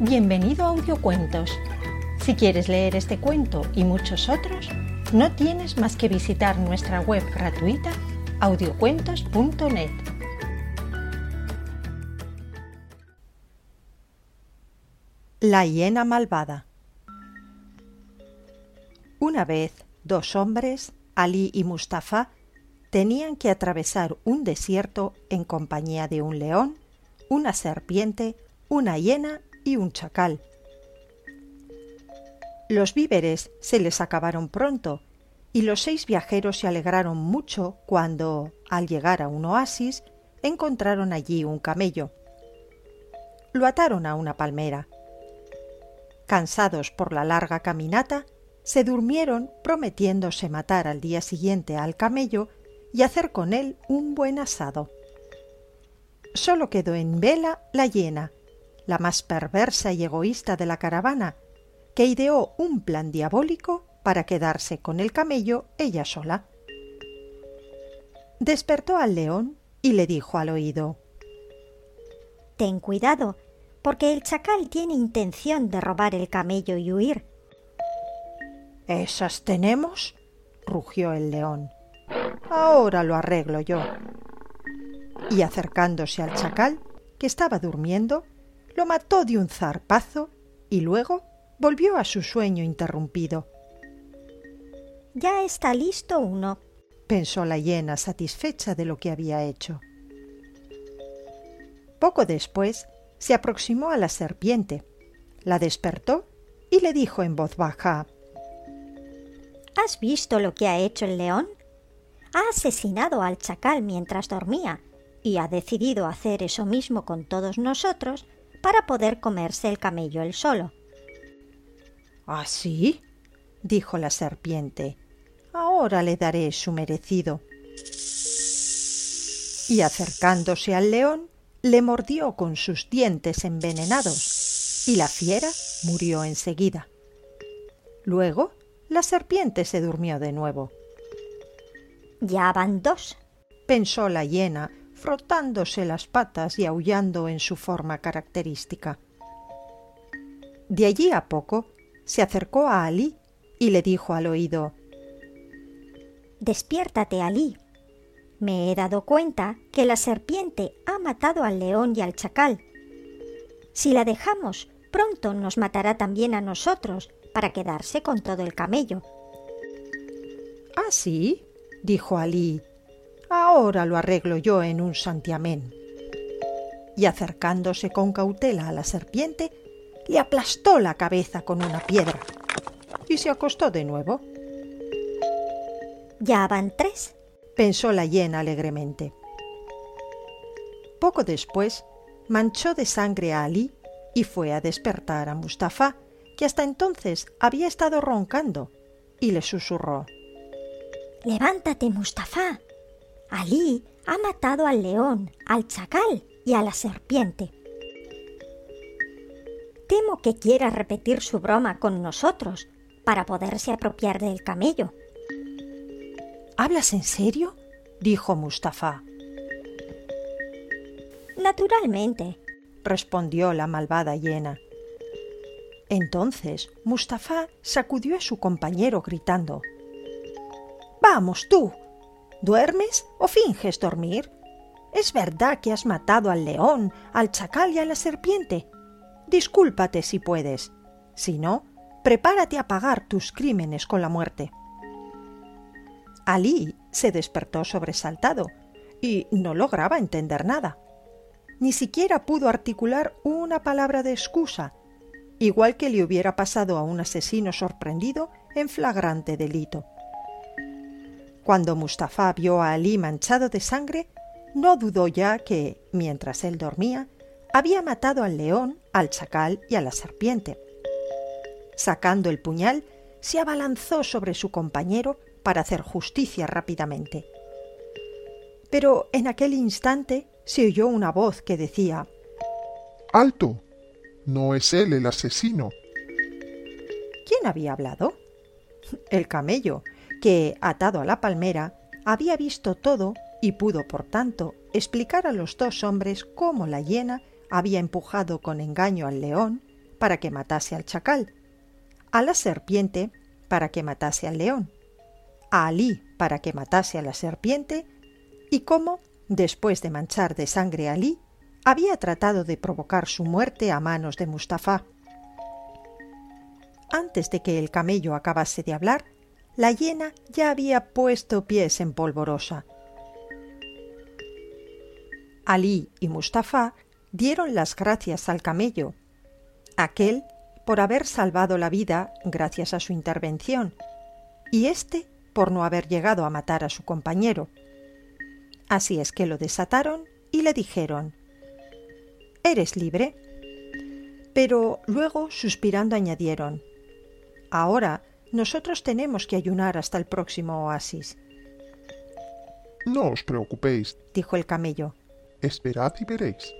Bienvenido a Audiocuentos. Si quieres leer este cuento y muchos otros, no tienes más que visitar nuestra web gratuita audiocuentos.net. La hiena malvada. Una vez, dos hombres, Ali y Mustafa, tenían que atravesar un desierto en compañía de un león, una serpiente, una hiena y un chacal. Los víveres se les acabaron pronto y los seis viajeros se alegraron mucho cuando, al llegar a un oasis, encontraron allí un camello. Lo ataron a una palmera Cansados por la larga caminata, se durmieron prometiéndose matar al día siguiente al camello y hacer con él un buen asado. Solo quedó en vela la hiena, la más perversa y egoísta de la caravana, que ideó un plan diabólico para quedarse con el camello ella sola. Despertó al león y le dijo al oído Ten cuidado, porque el chacal tiene intención de robar el camello y huir. ¿Esas tenemos? rugió el león. Ahora lo arreglo yo. Y acercándose al chacal, que estaba durmiendo, lo mató de un zarpazo y luego volvió a su sueño interrumpido. Ya está listo uno, pensó la hiena satisfecha de lo que había hecho. Poco después se aproximó a la serpiente, la despertó y le dijo en voz baja ¿Has visto lo que ha hecho el león? Ha asesinado al chacal mientras dormía y ha decidido hacer eso mismo con todos nosotros para poder comerse el camello él solo. ¿Ah, sí? dijo la serpiente. Ahora le daré su merecido. Y acercándose al león, le mordió con sus dientes envenenados y la fiera murió enseguida. Luego la serpiente se durmió de nuevo. Ya van dos, pensó la hiena, frotándose las patas y aullando en su forma característica. De allí a poco se acercó a Alí y le dijo al oído Despiértate, Alí, me he dado cuenta que la serpiente ha matado al león y al chacal. Si la dejamos, pronto nos matará también a nosotros para quedarse con todo el camello. ¿Ah, sí? dijo Alí. Ahora lo arreglo yo en un santiamén. Y acercándose con cautela a la serpiente, le aplastó la cabeza con una piedra y se acostó de nuevo. Ya van tres, pensó la hiena alegremente. Poco después manchó de sangre a Ali y fue a despertar a Mustafa, que hasta entonces había estado roncando, y le susurró Levántate, Mustafa. Ali ha matado al león, al chacal y a la serpiente. Temo que quiera repetir su broma con nosotros para poderse apropiar del camello. ¿Hablas en serio? dijo Mustafa. Naturalmente, respondió la malvada hiena. Entonces Mustafa sacudió a su compañero gritando Vamos tú. ¿Duermes o finges dormir? ¿Es verdad que has matado al león, al chacal y a la serpiente? discúlpate si puedes. Si no, prepárate a pagar tus crímenes con la muerte. Alí se despertó sobresaltado y no lograba entender nada. Ni siquiera pudo articular una palabra de excusa, igual que le hubiera pasado a un asesino sorprendido en flagrante delito. Cuando Mustafa vio a Alí manchado de sangre, no dudó ya que, mientras él dormía, había matado al león, al chacal y a la serpiente. Sacando el puñal, se abalanzó sobre su compañero para hacer justicia rápidamente. Pero en aquel instante se oyó una voz que decía ¡Alto! No es él el asesino. ¿Quién había hablado? El camello, que, atado a la palmera, había visto todo y pudo, por tanto, explicar a los dos hombres cómo la hiena había empujado con engaño al león para que matase al chacal, a la serpiente para que matase al león, a Alí para que matase a la serpiente y cómo, después de manchar de sangre a Alí, había tratado de provocar su muerte a manos de Mustafa. Antes de que el camello acabase de hablar, la hiena ya había puesto pies en polvorosa. Alí y Mustafa dieron las gracias al camello, aquel por haber salvado la vida gracias a su intervención, y éste por no haber llegado a matar a su compañero. Así es que lo desataron y le dijeron Eres libre. Pero luego, suspirando, añadieron Ahora nosotros tenemos que ayunar hasta el próximo oasis. No os preocupéis, dijo el camello. Esperad y veréis.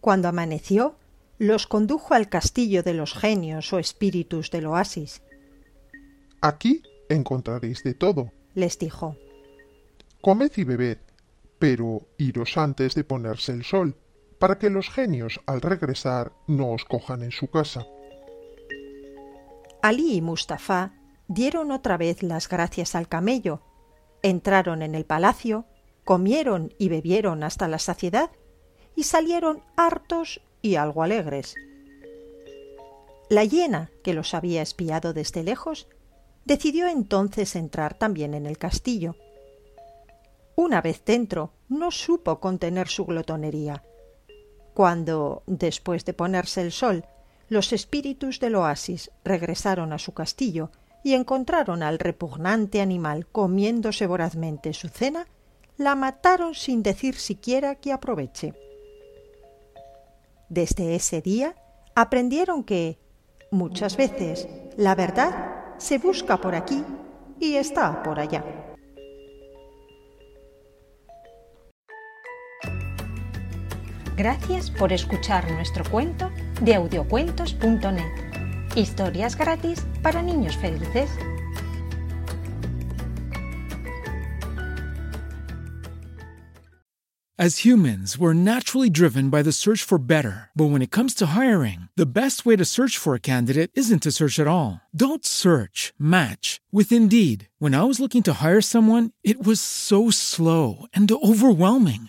Cuando amaneció, los condujo al castillo de los genios o espíritus del oasis. Aquí encontraréis de todo, les dijo. Comed y bebed, pero iros antes de ponerse el sol, para que los genios al regresar no os cojan en su casa. Alí y Mustafa dieron otra vez las gracias al camello, entraron en el palacio, comieron y bebieron hasta la saciedad y salieron hartos y algo alegres. La hiena, que los había espiado desde lejos, decidió entonces entrar también en el castillo. Una vez dentro, no supo contener su glotonería. Cuando, después de ponerse el sol, los espíritus del oasis regresaron a su castillo y encontraron al repugnante animal comiéndose vorazmente su cena, la mataron sin decir siquiera que aproveche. Desde ese día aprendieron que, muchas veces, la verdad se busca por aquí y está por allá. Gracias por escuchar nuestro cuento de audiocuentos.net. Historias gratis para niños felices. As humans, we're naturally driven by the search for better. But when it comes to hiring, the best way to search for a candidate isn't to search at all. Don't search, match with Indeed. When I was looking to hire someone, it was so slow and overwhelming.